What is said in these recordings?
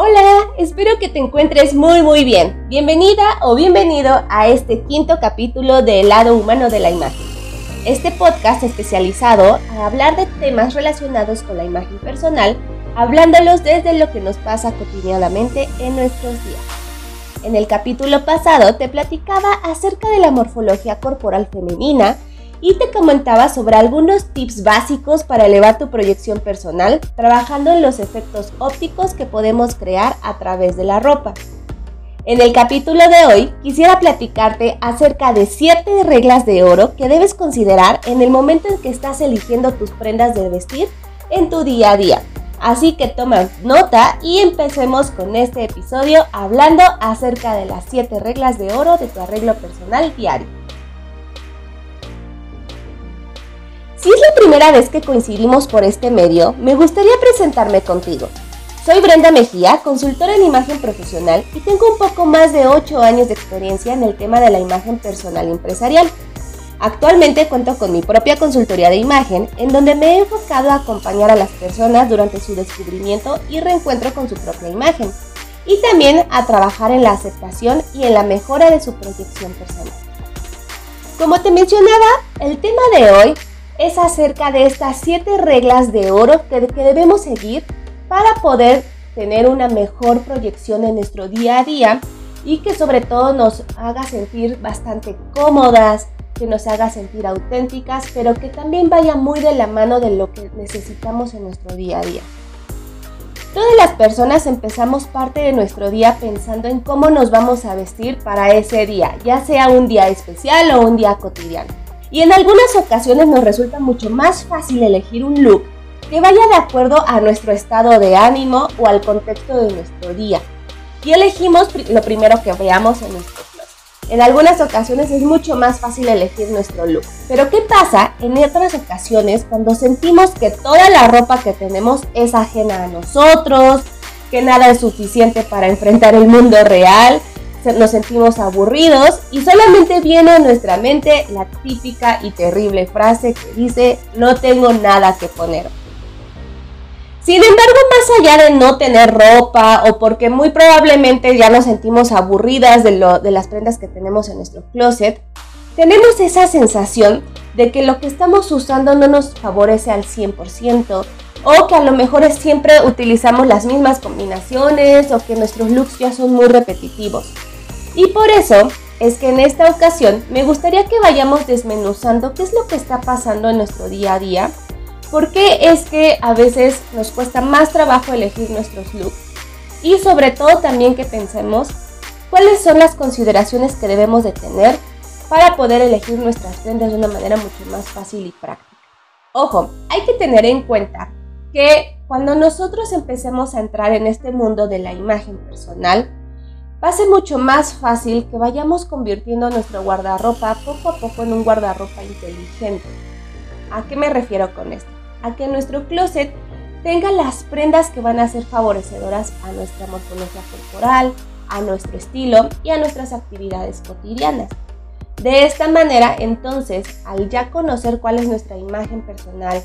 Hola, espero que te encuentres muy muy bien. Bienvenida o bienvenido a este quinto capítulo de El lado humano de la imagen. Este podcast especializado a hablar de temas relacionados con la imagen personal, hablándolos desde lo que nos pasa cotidianamente en nuestros días. En el capítulo pasado te platicaba acerca de la morfología corporal femenina y te comentaba sobre algunos tips básicos para elevar tu proyección personal trabajando en los efectos ópticos que podemos crear a través de la ropa. En el capítulo de hoy quisiera platicarte acerca de 7 reglas de oro que debes considerar en el momento en que estás eligiendo tus prendas de vestir en tu día a día. Así que toma nota y empecemos con este episodio hablando acerca de las 7 reglas de oro de tu arreglo personal diario. Primera vez que coincidimos por este medio, me gustaría presentarme contigo. Soy Brenda Mejía, consultora en imagen profesional y tengo un poco más de 8 años de experiencia en el tema de la imagen personal y empresarial. Actualmente cuento con mi propia consultoría de imagen en donde me he enfocado a acompañar a las personas durante su descubrimiento y reencuentro con su propia imagen y también a trabajar en la aceptación y en la mejora de su proyección personal. Como te mencionaba, el tema de hoy es acerca de estas siete reglas de oro que, debemos seguir para poder tener una mejor proyección en nuestro día a día y que sobre todo nos haga sentir bastante cómodas, que nos haga sentir auténticas, pero que también vaya muy de la mano de lo que necesitamos en nuestro día a día. Todas las personas empezamos parte de nuestro día pensando en cómo nos vamos a vestir para ese día, ya sea un día especial o un día cotidiano. Y en algunas ocasiones nos resulta mucho más fácil elegir un look que vaya de acuerdo a nuestro estado de ánimo o al contexto de nuestro día. Y elegimos lo primero que veamos en nuestro closet. En algunas ocasiones es mucho más fácil elegir nuestro look. Pero ¿qué pasa en otras ocasiones cuando sentimos que toda la ropa que tenemos es ajena a nosotros, que nada es suficiente para enfrentar el mundo real nos sentimos aburridos y solamente viene a nuestra mente la típica y terrible frase que dice no tengo nada que poner. Sin embargo, más allá de no tener ropa o porque muy probablemente ya nos sentimos aburridas de, las prendas que tenemos en nuestro closet, tenemos esa sensación de que lo que estamos usando no nos favorece al 100% o que a lo mejor siempre utilizamos las mismas combinaciones o que nuestros looks ya son muy repetitivos. Y por eso es que en esta ocasión me gustaría que vayamos desmenuzando qué es lo que está pasando en nuestro día a día, por qué es que a veces nos cuesta más trabajo elegir nuestros looks y sobre todo también que pensemos cuáles son las consideraciones que debemos de tener para poder elegir nuestras prendas de una manera mucho más fácil y práctica. Ojo, hay que tener en cuenta que cuando nosotros empecemos a entrar en este mundo de la imagen personal, va a ser mucho más fácil que vayamos convirtiendo nuestro guardarropa poco a poco en un guardarropa inteligente. ¿A qué me refiero con esto? A que nuestro closet tenga las prendas que van a ser favorecedoras a nuestra morfología corporal, a nuestro estilo y a nuestras actividades cotidianas. De esta manera, entonces, al ya conocer cuál es nuestra imagen personal,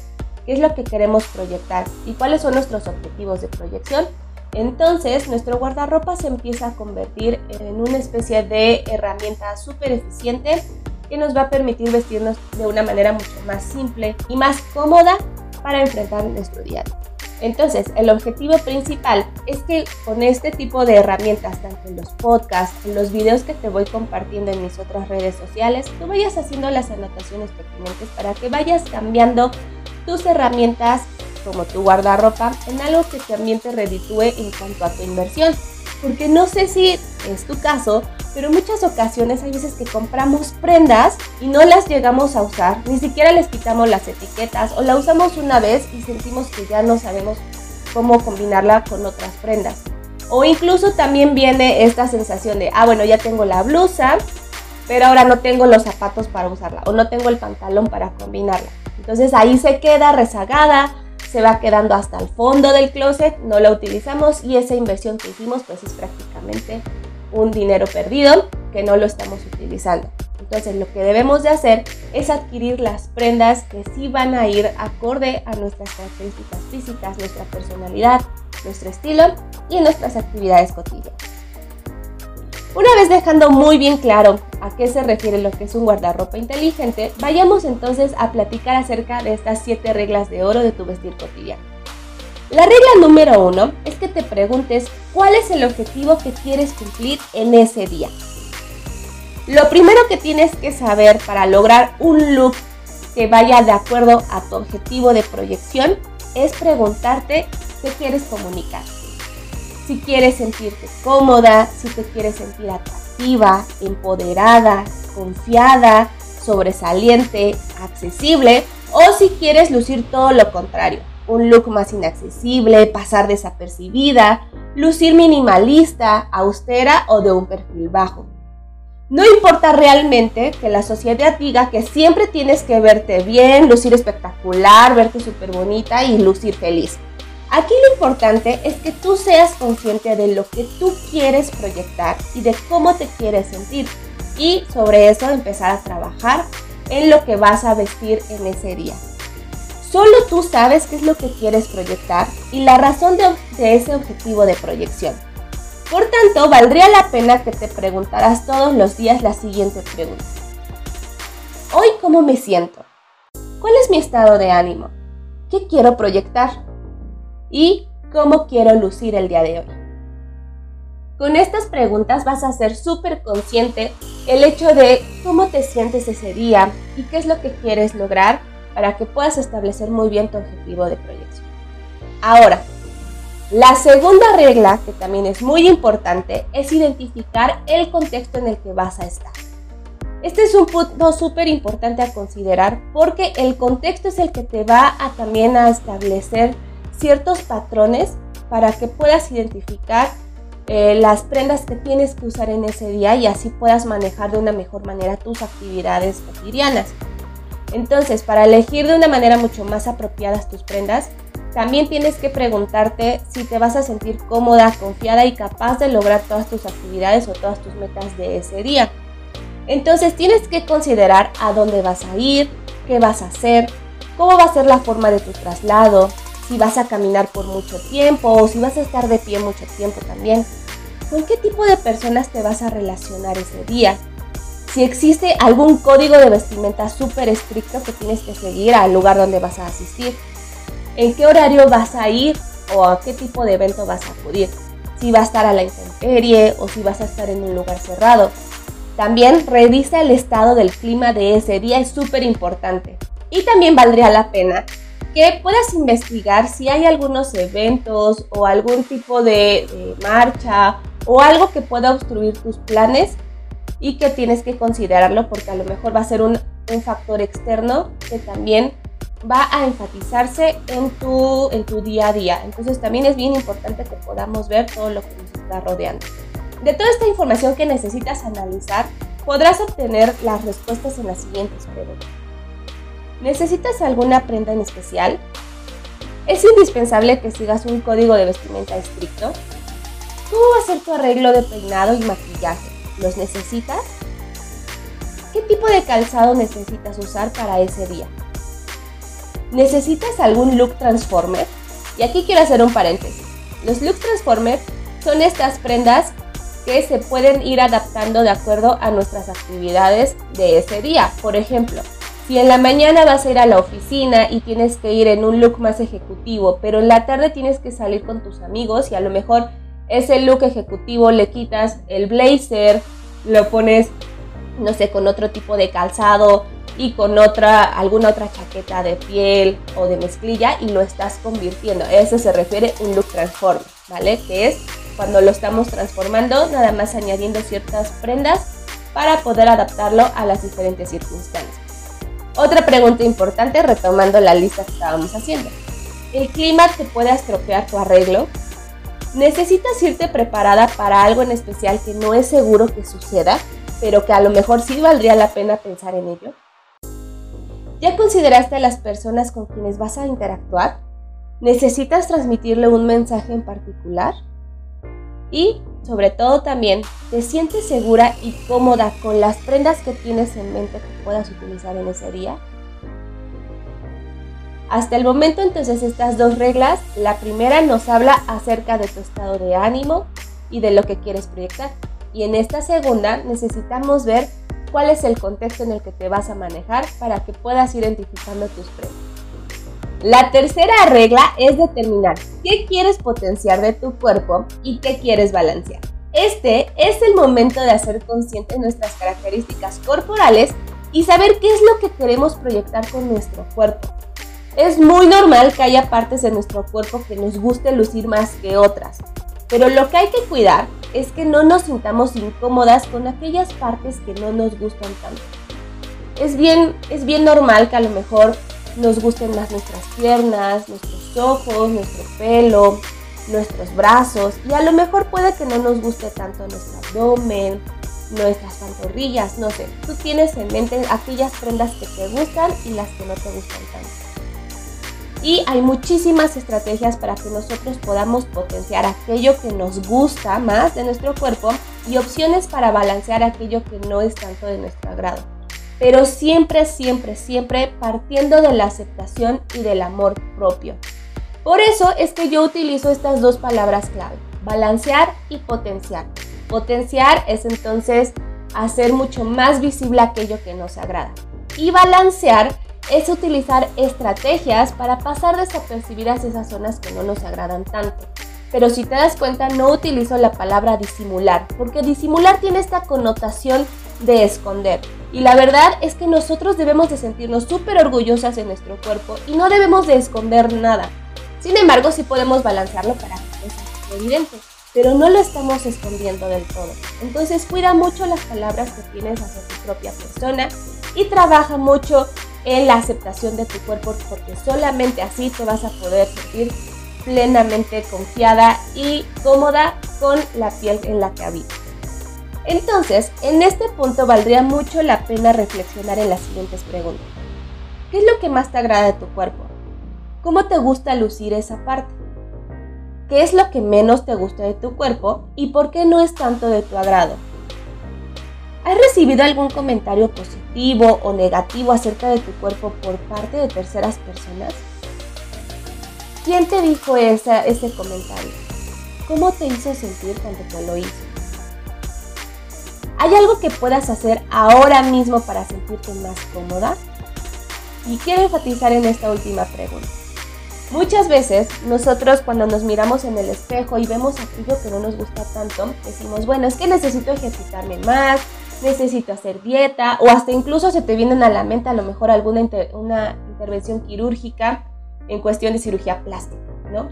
qué es lo que queremos proyectar y cuáles son nuestros objetivos de proyección, entonces, nuestro guardarropa se empieza a convertir en una especie de herramienta súper eficiente que nos va a permitir vestirnos de una manera mucho más simple y más cómoda para enfrentar nuestro día. Entonces, el objetivo principal es que con este tipo de herramientas, tanto en los podcasts, en los videos que te voy compartiendo en mis otras redes sociales, tú vayas haciendo las anotaciones pertinentes para que vayas cambiando tus herramientas como tu guardarropa en algo que también te reditúe en cuanto a tu inversión. Porque no sé si es tu caso, pero en muchas ocasiones hay veces que compramos prendas y no las llegamos a usar, ni siquiera les quitamos las etiquetas o la usamos una vez y sentimos que ya no sabemos cómo combinarla con otras prendas. O incluso también viene esta sensación de, ah, bueno, ya tengo la blusa, pero ahora no tengo los zapatos para usarla o no tengo el pantalón para combinarla. Entonces ahí se queda rezagada se va quedando hasta el fondo del closet, no la utilizamos y esa inversión que hicimos pues es prácticamente un dinero perdido que no lo estamos utilizando. Entonces lo que debemos de hacer es adquirir las prendas que sí van a ir acorde a nuestras características físicas, nuestra personalidad, nuestro estilo y nuestras actividades cotidianas. Una vez dejando muy bien claro a qué se refiere lo que es un guardarropa inteligente, vayamos entonces a platicar acerca de estas 7 reglas de oro de tu vestir cotidiano. La regla número uno es que te preguntes cuál es el objetivo que quieres cumplir en ese día. Lo primero que tienes que saber para lograr un look que vaya de acuerdo a tu objetivo de proyección es preguntarte qué quieres comunicar si quieres sentirte cómoda, si te quieres sentir atractiva, empoderada, confiada, sobresaliente, accesible, o si quieres lucir todo lo contrario, un look más inaccesible, pasar desapercibida, lucir minimalista, austera o de un perfil bajo. No importa realmente que la sociedad diga que siempre tienes que verte bien, lucir espectacular, verte súper bonita y lucir feliz. Aquí lo importante es que tú seas consciente de lo que tú quieres proyectar y de cómo te quieres sentir y sobre eso empezar a trabajar en lo que vas a vestir en ese día. Solo tú sabes qué es lo que quieres proyectar y la razón de, ese objetivo de proyección. Por tanto, valdría la pena que te preguntaras todos los días la siguiente pregunta. Hoy, ¿cómo me siento? ¿Cuál es mi estado de ánimo? ¿Qué quiero proyectar? Y cómo quiero lucir el día de hoy. Con estas preguntas vas a ser súper consciente el hecho de cómo te sientes ese día y qué es lo que quieres lograr para que puedas establecer muy bien tu objetivo de proyección. Ahora, la segunda regla, que también es muy importante, es identificar el contexto en el que vas a estar. Este es un punto súper importante a considerar porque el contexto es el que te va a también a establecer ciertos patrones para que puedas identificar eh, las prendas que tienes que usar en ese día y así puedas manejar de una mejor manera tus actividades cotidianas. Entonces, para elegir de una manera mucho más apropiada tus prendas, también tienes que preguntarte si te vas a sentir cómoda, confiada y capaz de lograr todas tus actividades o todas tus metas de ese día. Entonces tienes que considerar a dónde vas a ir, qué vas a hacer, cómo va a ser la forma de tu traslado, si vas a caminar por mucho tiempo o si vas a estar de pie mucho tiempo también. ¿Con qué tipo de personas te vas a relacionar ese día? Si existe algún código de vestimenta súper estricto que tienes que seguir al lugar donde vas a asistir. ¿En qué horario vas a ir o a qué tipo de evento vas a acudir? Si va a estar a la intemperie o si vas a estar en un lugar cerrado. También revisa el estado del clima de ese día, es súper importante. Y también valdría la pena que puedas investigar si hay algunos eventos o algún tipo de, marcha o algo que pueda obstruir tus planes y que tienes que considerarlo porque a lo mejor va a ser un, factor externo que también va a enfatizarse en tu, en tu día a día. Entonces también es bien importante que podamos ver todo lo que nos está rodeando. De toda esta información que necesitas analizar, podrás obtener las respuestas en las siguientes preguntas. ¿Necesitas alguna prenda en especial? ¿Es indispensable que sigas un código de vestimenta estricto? ¿Cómo va a ser tu arreglo de peinado y maquillaje? ¿Los necesitas? ¿Qué tipo de calzado necesitas usar para ese día? ¿Necesitas algún look transformer? Y aquí quiero hacer un paréntesis. Los looks transformer son estas prendas que se pueden ir adaptando de acuerdo a nuestras actividades de ese día. Por ejemplo, si en la mañana vas a ir a la oficina y tienes que ir en un look más ejecutivo, pero en la tarde tienes que salir con tus amigos y a lo mejor ese look ejecutivo le quitas el blazer, lo pones, no sé, con otro tipo de calzado y con otra, alguna otra chaqueta de piel o de mezclilla y lo estás convirtiendo. Eso se refiere un look transform, ¿vale? Que es cuando lo estamos transformando, nada más añadiendo ciertas prendas para poder adaptarlo a las diferentes circunstancias. Otra pregunta importante retomando la lista que estábamos haciendo. ¿El clima te puede estropear tu arreglo? ¿Necesitas irte preparada para algo en especial que no es seguro que suceda, pero que a lo mejor sí valdría la pena pensar en ello? ¿Ya consideraste a las personas con quienes vas a interactuar? ¿Necesitas transmitirle un mensaje en particular? Y sobre todo también, te sientes segura y cómoda con las prendas que tienes en mente que puedas utilizar en ese día. Hasta el momento entonces estas dos reglas, la primera nos habla acerca de tu estado de ánimo y de lo que quieres proyectar. Y en esta segunda necesitamos ver cuál es el contexto en el que te vas a manejar para que puedas identificando tus premios. La tercera regla es determinar qué quieres potenciar de tu cuerpo y qué quieres balancear. Este es el momento de hacer consciente nuestras características corporales y saber qué es lo que queremos proyectar con nuestro cuerpo. Es muy normal que haya partes de nuestro cuerpo que nos guste lucir más que otras, pero lo que hay que cuidar es que no nos sintamos incómodas con aquellas partes que no nos gustan tanto. Es bien, es bien normal que a lo mejor nos gusten más nuestras piernas, nuestros ojos, nuestro pelo, nuestros brazos y a lo mejor puede que no nos guste tanto nuestro abdomen, nuestras pantorrillas, no sé. Tú tienes en mente aquellas prendas que te gustan y las que no te gustan tanto. Y hay muchísimas estrategias para que nosotros podamos potenciar aquello que nos gusta más de nuestro cuerpo y opciones para balancear aquello que no es tanto de nuestro agrado pero siempre, siempre, siempre partiendo de la aceptación y del amor propio. Por eso es que yo utilizo estas dos palabras clave, balancear y potenciar. Potenciar es entonces hacer mucho más visible aquello que nos agrada. Y balancear es utilizar estrategias para pasar desapercibidas esas zonas que no nos agradan tanto. Pero si te das cuenta, no utilizo la palabra disimular, porque disimular tiene esta connotación de esconder. Y la verdad es que nosotros debemos de sentirnos súper orgullosas de nuestro cuerpo y no debemos de esconder nada. Sin embargo, sí podemos balancearlo para que sea evidente, pero no lo estamos escondiendo del todo. Entonces cuida mucho las palabras que tienes hacia tu propia persona y trabaja mucho en la aceptación de tu cuerpo porque solamente así te vas a poder sentir plenamente confiada y cómoda con la piel en la que habitas. Entonces, en este punto valdría mucho la pena reflexionar en las siguientes preguntas. ¿Qué es lo que más te agrada de tu cuerpo? ¿Cómo te gusta lucir esa parte? ¿Qué es lo que menos te gusta de tu cuerpo y por qué no es tanto de tu agrado? ¿Has recibido algún comentario positivo o negativo acerca de tu cuerpo por parte de terceras personas? ¿Quién te dijo ese comentario? ¿Cómo te hizo sentir cuando te lo hizo? ¿Hay algo que puedas hacer ahora mismo para sentirte más cómoda? Y quiero enfatizar en esta última pregunta. Muchas veces nosotros cuando nos miramos en el espejo y vemos aquello que no nos gusta tanto, decimos, bueno, es que necesito ejercitarme más, necesito hacer dieta o hasta incluso se te vienen a la mente a lo mejor alguna una intervención quirúrgica en cuestión de cirugía plástica, ¿no?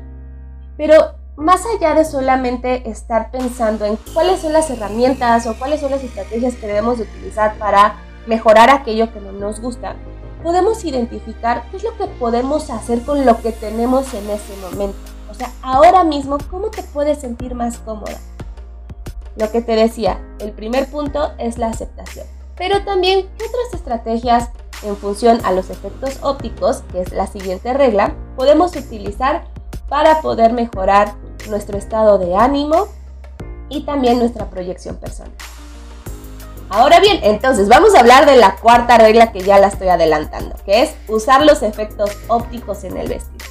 Pero más allá de solamente estar pensando en cuáles son las herramientas o cuáles son las estrategias que debemos utilizar para mejorar aquello que no nos gusta, podemos identificar qué es lo que podemos hacer con lo que tenemos en ese momento. O sea, ahora mismo, ¿cómo te puedes sentir más cómoda? Lo que te decía, el primer punto es la aceptación. Pero también, ¿qué otras estrategias en función a los efectos ópticos, que es la siguiente regla, podemos utilizar para poder mejorar nuestro estado de ánimo y también nuestra proyección personal. Ahora bien, entonces vamos a hablar de la cuarta regla que ya la estoy adelantando, que es usar los efectos ópticos en el vestido.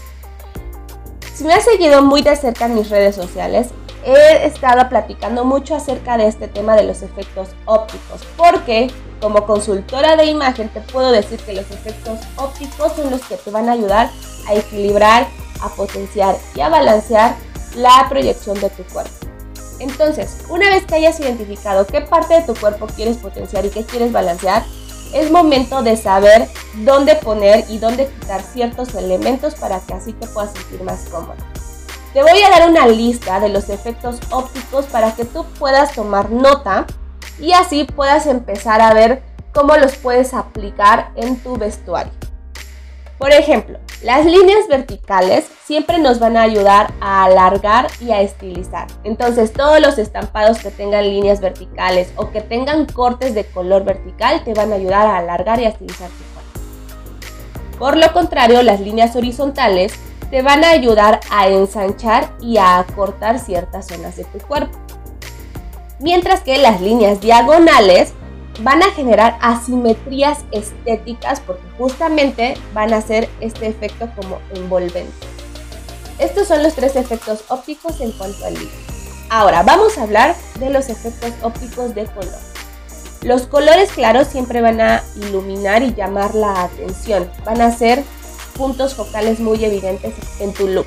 Si me has seguido muy de cerca en mis redes sociales, he estado platicando mucho acerca de este tema de los efectos ópticos, porque como consultora de imagen te puedo decir que los efectos ópticos son los que te van a ayudar a equilibrar a potenciar y a balancear la proyección de tu cuerpo. Entonces, una vez que hayas identificado qué parte de tu cuerpo quieres potenciar y qué quieres balancear, es momento de saber dónde poner y dónde quitar ciertos elementos para que así te puedas sentir más cómodo. Te voy a dar una lista de los efectos ópticos para que tú puedas tomar nota y así puedas empezar a ver cómo los puedes aplicar en tu vestuario. Por ejemplo, las líneas verticales siempre nos van a ayudar a alargar y a estilizar. Entonces todos los estampados que tengan líneas verticales o que tengan cortes de color vertical te van a ayudar a alargar y a estilizar tu cuerpo. Por lo contrario, las líneas horizontales te van a ayudar a ensanchar y a acortar ciertas zonas de tu cuerpo. Mientras que las líneas diagonales van a generar asimetrías estéticas porque justamente van a hacer este efecto como envolvente. Estos son los tres efectos ópticos en cuanto al líquido. Ahora vamos a hablar de los efectos ópticos de color. Los colores claros siempre van a iluminar y llamar la atención, van a ser puntos focales muy evidentes en tu look.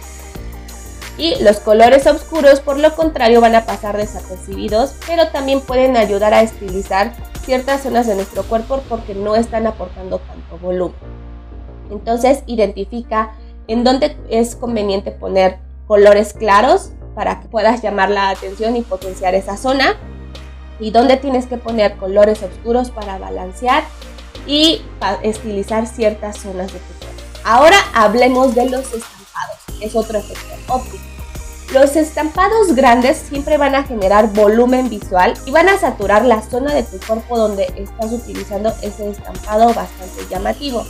Y los colores oscuros, por lo contrario, van a pasar desapercibidos, pero también pueden ayudar a estilizar ciertas zonas de nuestro cuerpo porque no están aportando tanto volumen. Entonces, identifica en dónde es conveniente poner colores claros para que puedas llamar la atención y potenciar esa zona y dónde tienes que poner colores oscuros para balancear y estilizar ciertas zonas de tu cuerpo. Ahora hablemos de los estampados, es otro efecto óptico. Los estampados grandes siempre van a generar volumen visual y van a saturar la zona de tu cuerpo donde estás utilizando ese estampado bastante llamativo.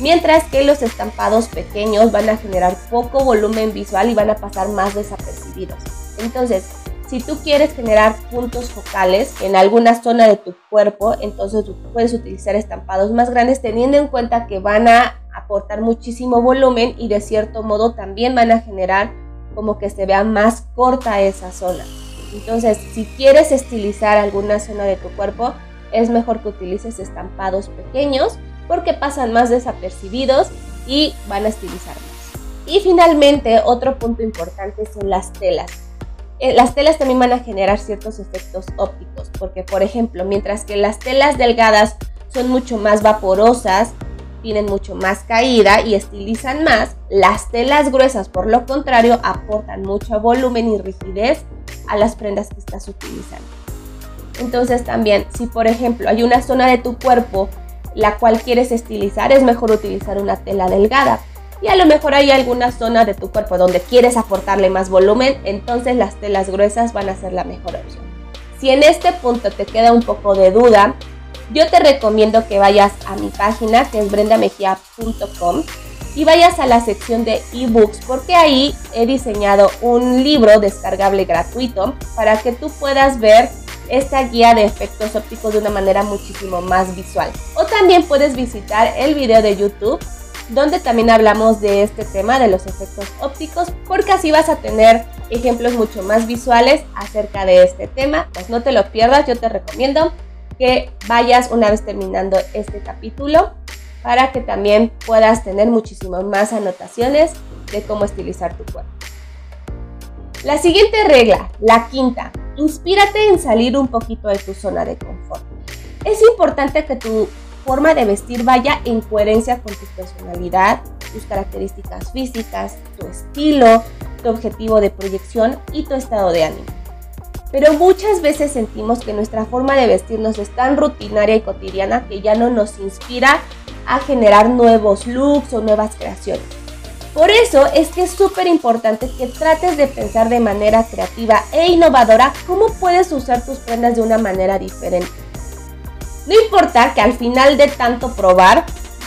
Mientras que los estampados pequeños van a generar poco volumen visual y van a pasar más desapercibidos. Entonces, si tú quieres generar puntos focales en alguna zona de tu cuerpo, entonces puedes utilizar estampados más grandes teniendo en cuenta que van a aportar muchísimo volumen y de cierto modo también van a generar como que se vea más corta esa zona. Entonces, si quieres estilizar alguna zona de tu cuerpo, es mejor que utilices estampados pequeños porque pasan más desapercibidos y van a estilizar más. Y finalmente, otro punto importante son las telas. Eh, las telas también van a generar ciertos efectos ópticos, porque por ejemplo, mientras que las telas delgadas son mucho más vaporosas, tienen mucho más caída y estilizan más, las telas gruesas por lo contrario aportan mucho volumen y rigidez a las prendas que estás utilizando. Entonces también, si por ejemplo hay una zona de tu cuerpo la cual quieres estilizar, es mejor utilizar una tela delgada y a lo mejor hay alguna zona de tu cuerpo donde quieres aportarle más volumen, entonces las telas gruesas van a ser la mejor opción. Si en este punto te queda un poco de duda, yo te recomiendo que vayas a mi página que es brendamejia.com y vayas a la sección de ebooks porque ahí he diseñado un libro descargable gratuito para que tú puedas ver esta guía de efectos ópticos de una manera muchísimo más visual. O también puedes visitar el video de YouTube donde también hablamos de este tema de los efectos ópticos, porque así vas a tener ejemplos mucho más visuales acerca de este tema. Pues no te lo pierdas, yo te recomiendo que vayas una vez terminando este capítulo para que también puedas tener muchísimas más anotaciones de cómo estilizar tu cuerpo. La siguiente regla, la quinta, inspírate en salir un poquito de tu zona de confort. Es importante que tu forma de vestir vaya en coherencia con tu personalidad, tus características físicas, tu estilo, tu objetivo de proyección y tu estado de ánimo. Pero muchas veces sentimos que nuestra forma de vestirnos es tan rutinaria y cotidiana que ya no nos inspira a generar nuevos looks o nuevas creaciones. Por eso es que es súper importante que trates de pensar de manera creativa e innovadora cómo puedes usar tus prendas de una manera diferente. No importa que al final de tanto probar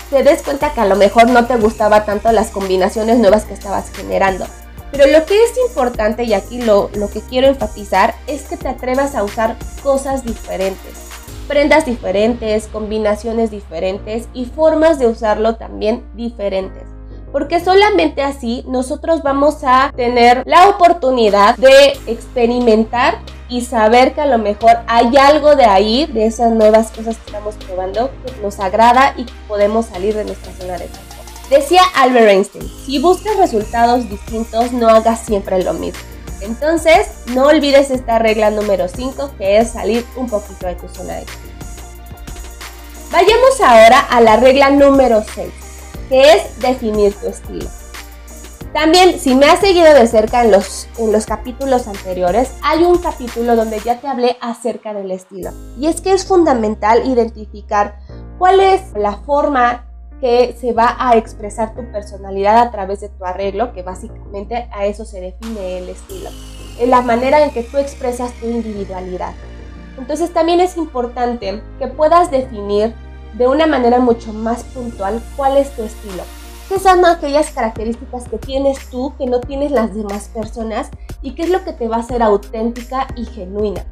te des cuenta que a lo mejor no te gustaba tanto las combinaciones nuevas que estabas generando. Pero lo que es importante y aquí lo, lo que quiero enfatizar es que te atrevas a usar cosas diferentes. Prendas diferentes, combinaciones diferentes y formas de usarlo también diferentes porque solamente así nosotros vamos a tener la oportunidad de experimentar y saber que a lo mejor hay algo de ahí, de esas nuevas cosas que estamos probando, que nos agrada y que podemos salir de nuestra zona de confort. Decía Albert Einstein, si buscas resultados distintos, no hagas siempre lo mismo. Entonces, no olvides esta regla número 5, que es salir un poquito de tu zona de confort. Vayamos ahora a la regla número 6, que es definir tu estilo. También, si me has seguido de cerca en los, en los capítulos anteriores, hay un capítulo donde ya te hablé acerca del estilo. Y es que es fundamental identificar cuál es la forma que se va a expresar tu personalidad a través de tu arreglo, que básicamente a eso se define el estilo. En la manera en que tú expresas tu individualidad. Entonces también es importante que puedas definir de una manera mucho más puntual cuál es tu estilo. ¿Qué son aquellas características que tienes tú que no tienes las demás personas y qué es lo que te va a hacer auténtica y genuina?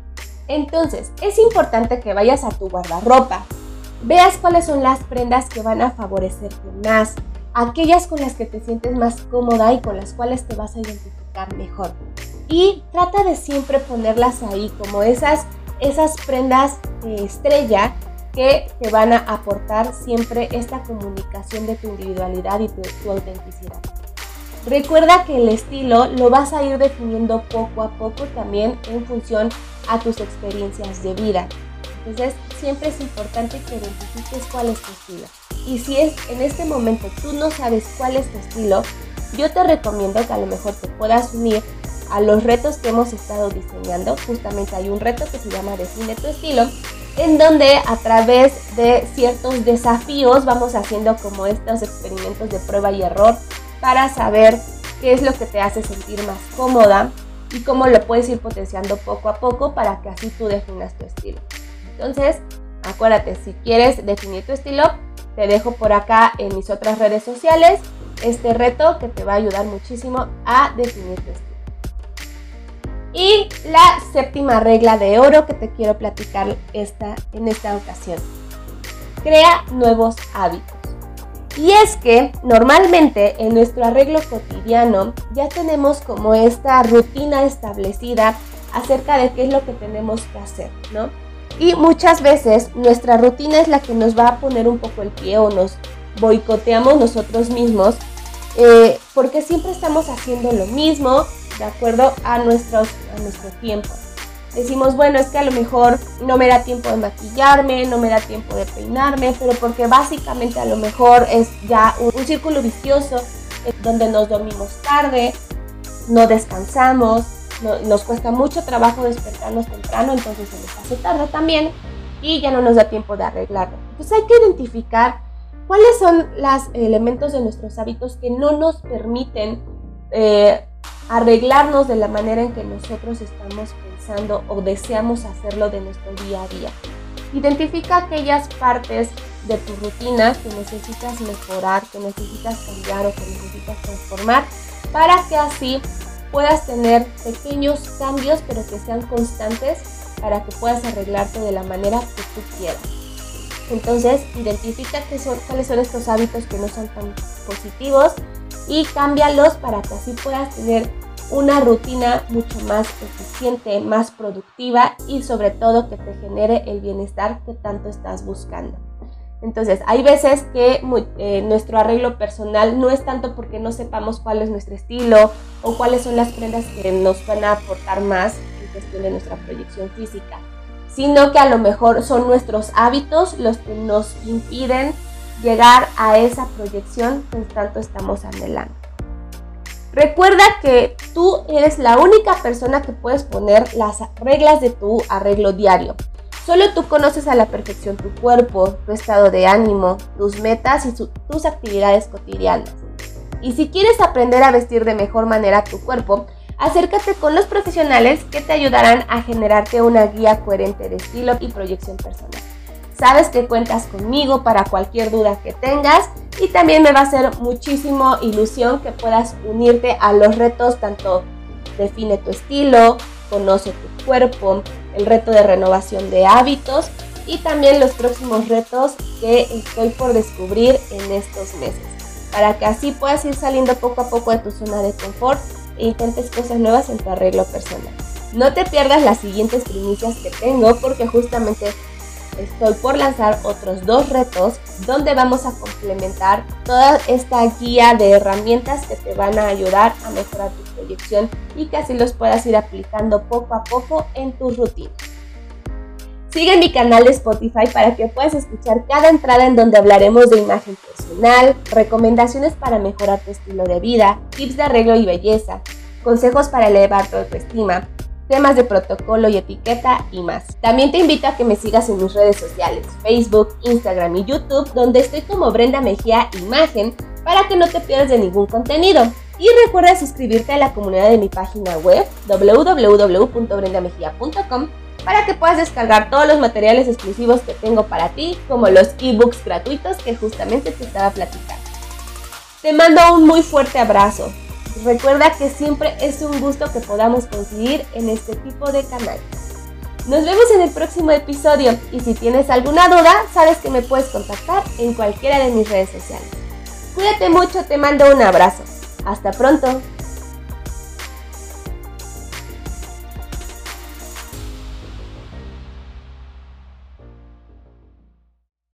Entonces, es importante que vayas a tu guardarropa, veas cuáles son las prendas que van a favorecerte más, aquellas con las que te sientes más cómoda y con las cuales te vas a identificar mejor. Y trata de siempre ponerlas ahí como esas, esas prendas de estrella que te van a aportar siempre esta comunicación de tu individualidad y tu, tu autenticidad. Recuerda que el estilo lo vas a ir definiendo poco a poco también en función a tus experiencias de vida. Entonces siempre es importante que identifiques cuál es tu estilo. Y si es en este momento tú no sabes cuál es tu estilo, yo te recomiendo que a lo mejor te puedas unir a los retos que hemos estado diseñando. Justamente hay un reto que se llama Define tu estilo, en donde a través de ciertos desafíos vamos haciendo como estos experimentos de prueba y error para saber qué es lo que te hace sentir más cómoda y cómo lo puedes ir potenciando poco a poco para que así tú definas tu estilo. Entonces, acuérdate, si quieres definir tu estilo, te dejo por acá en mis otras redes sociales este reto que te va a ayudar muchísimo a definir tu estilo. Y la séptima regla de oro que te quiero platicar esta, en esta ocasión. Crea nuevos hábitos. Y es que normalmente en nuestro arreglo cotidiano ya tenemos como esta rutina establecida acerca de qué es lo que tenemos que hacer, ¿no? Y muchas veces nuestra rutina es la que nos va a poner un poco el pie o nos boicoteamos nosotros mismos eh, porque siempre estamos haciendo lo mismo de acuerdo a, a nuestro tiempo. Decimos, bueno, es que a lo mejor no me da tiempo de maquillarme, no me da tiempo de peinarme, pero porque básicamente a lo mejor es ya un, un círculo vicioso eh, donde nos dormimos tarde, no descansamos, nos cuesta mucho trabajo despertarnos temprano, entonces se nos hace tarde también y ya no nos da tiempo de arreglarlo. Entonces hay que identificar cuáles son los elementos de nuestros hábitos que no nos permiten eh, arreglarnos de la manera en que nosotros estamos pensando o deseamos hacerlo de nuestro día a día. Identifica aquellas partes de tu rutina que necesitas mejorar, que necesitas cambiar o que necesitas transformar para que así puedas tener pequeños cambios pero que sean constantes para que puedas arreglarte de la manera que tú quieras. Entonces, identifica qué son, cuáles son estos hábitos que no son tan positivos y cámbialos para que así puedas tener una rutina mucho más eficiente, más productiva y sobre todo que te genere el bienestar que tanto estás buscando. Entonces, hay veces que eh, nuestro arreglo personal no es tanto porque no sepamos cuál es nuestro estilo o cuáles son las prendas que nos van a aportar más en cuestión de nuestra proyección física, sino que a lo mejor son nuestros hábitos los que nos impiden llegar a esa proyección que tanto estamos anhelando. Recuerda que tú eres la única persona que puedes poner las reglas de tu arreglo diario. Solo tú conoces a la perfección tu cuerpo, tu estado de ánimo, tus metas y tus actividades cotidianas. Y si quieres aprender a vestir de mejor manera tu cuerpo, acércate con los profesionales que te ayudarán a generarte una guía coherente de estilo y proyección personal. Sabes que cuentas conmigo para cualquier duda que tengas y también me va a hacer muchísimo ilusión que puedas unirte a los retos tanto define tu estilo, conoce tu cuerpo, el reto de renovación de hábitos y también los próximos retos que estoy por descubrir en estos meses, para que así puedas ir saliendo poco a poco de tu zona de confort e intentes cosas nuevas en tu arreglo personal. No te pierdas las siguientes primicias que tengo porque justamente estoy por lanzar otros dos retos donde vamos a complementar toda esta guía de herramientas que te van a ayudar a mejorar tu proyección y que así los puedas ir aplicando poco a poco en tu rutina. Sigue mi canal de Spotify para que puedas escuchar cada entrada en donde hablaremos de imagen personal, recomendaciones para mejorar tu estilo de vida, tips de arreglo y belleza, consejos para elevar tu autoestima, temas de protocolo y etiqueta y más. También te invito a que me sigas en mis redes sociales, Facebook, Instagram y YouTube, donde estoy como Brenda Mejía Imagen para que no te pierdas de ningún contenido. Y recuerda suscribirte a la comunidad de mi página web www.brendamejía.com para que puedas descargar todos los materiales exclusivos que tengo para ti, como los ebooks gratuitos que justamente te estaba platicando. Te mando un muy fuerte abrazo. Recuerda que siempre es un gusto que podamos coincidir en este tipo de canal. Nos vemos en el próximo episodio y si tienes alguna duda, sabes que me puedes contactar en cualquiera de mis redes sociales. Cuídate mucho, te mando un abrazo. Hasta pronto.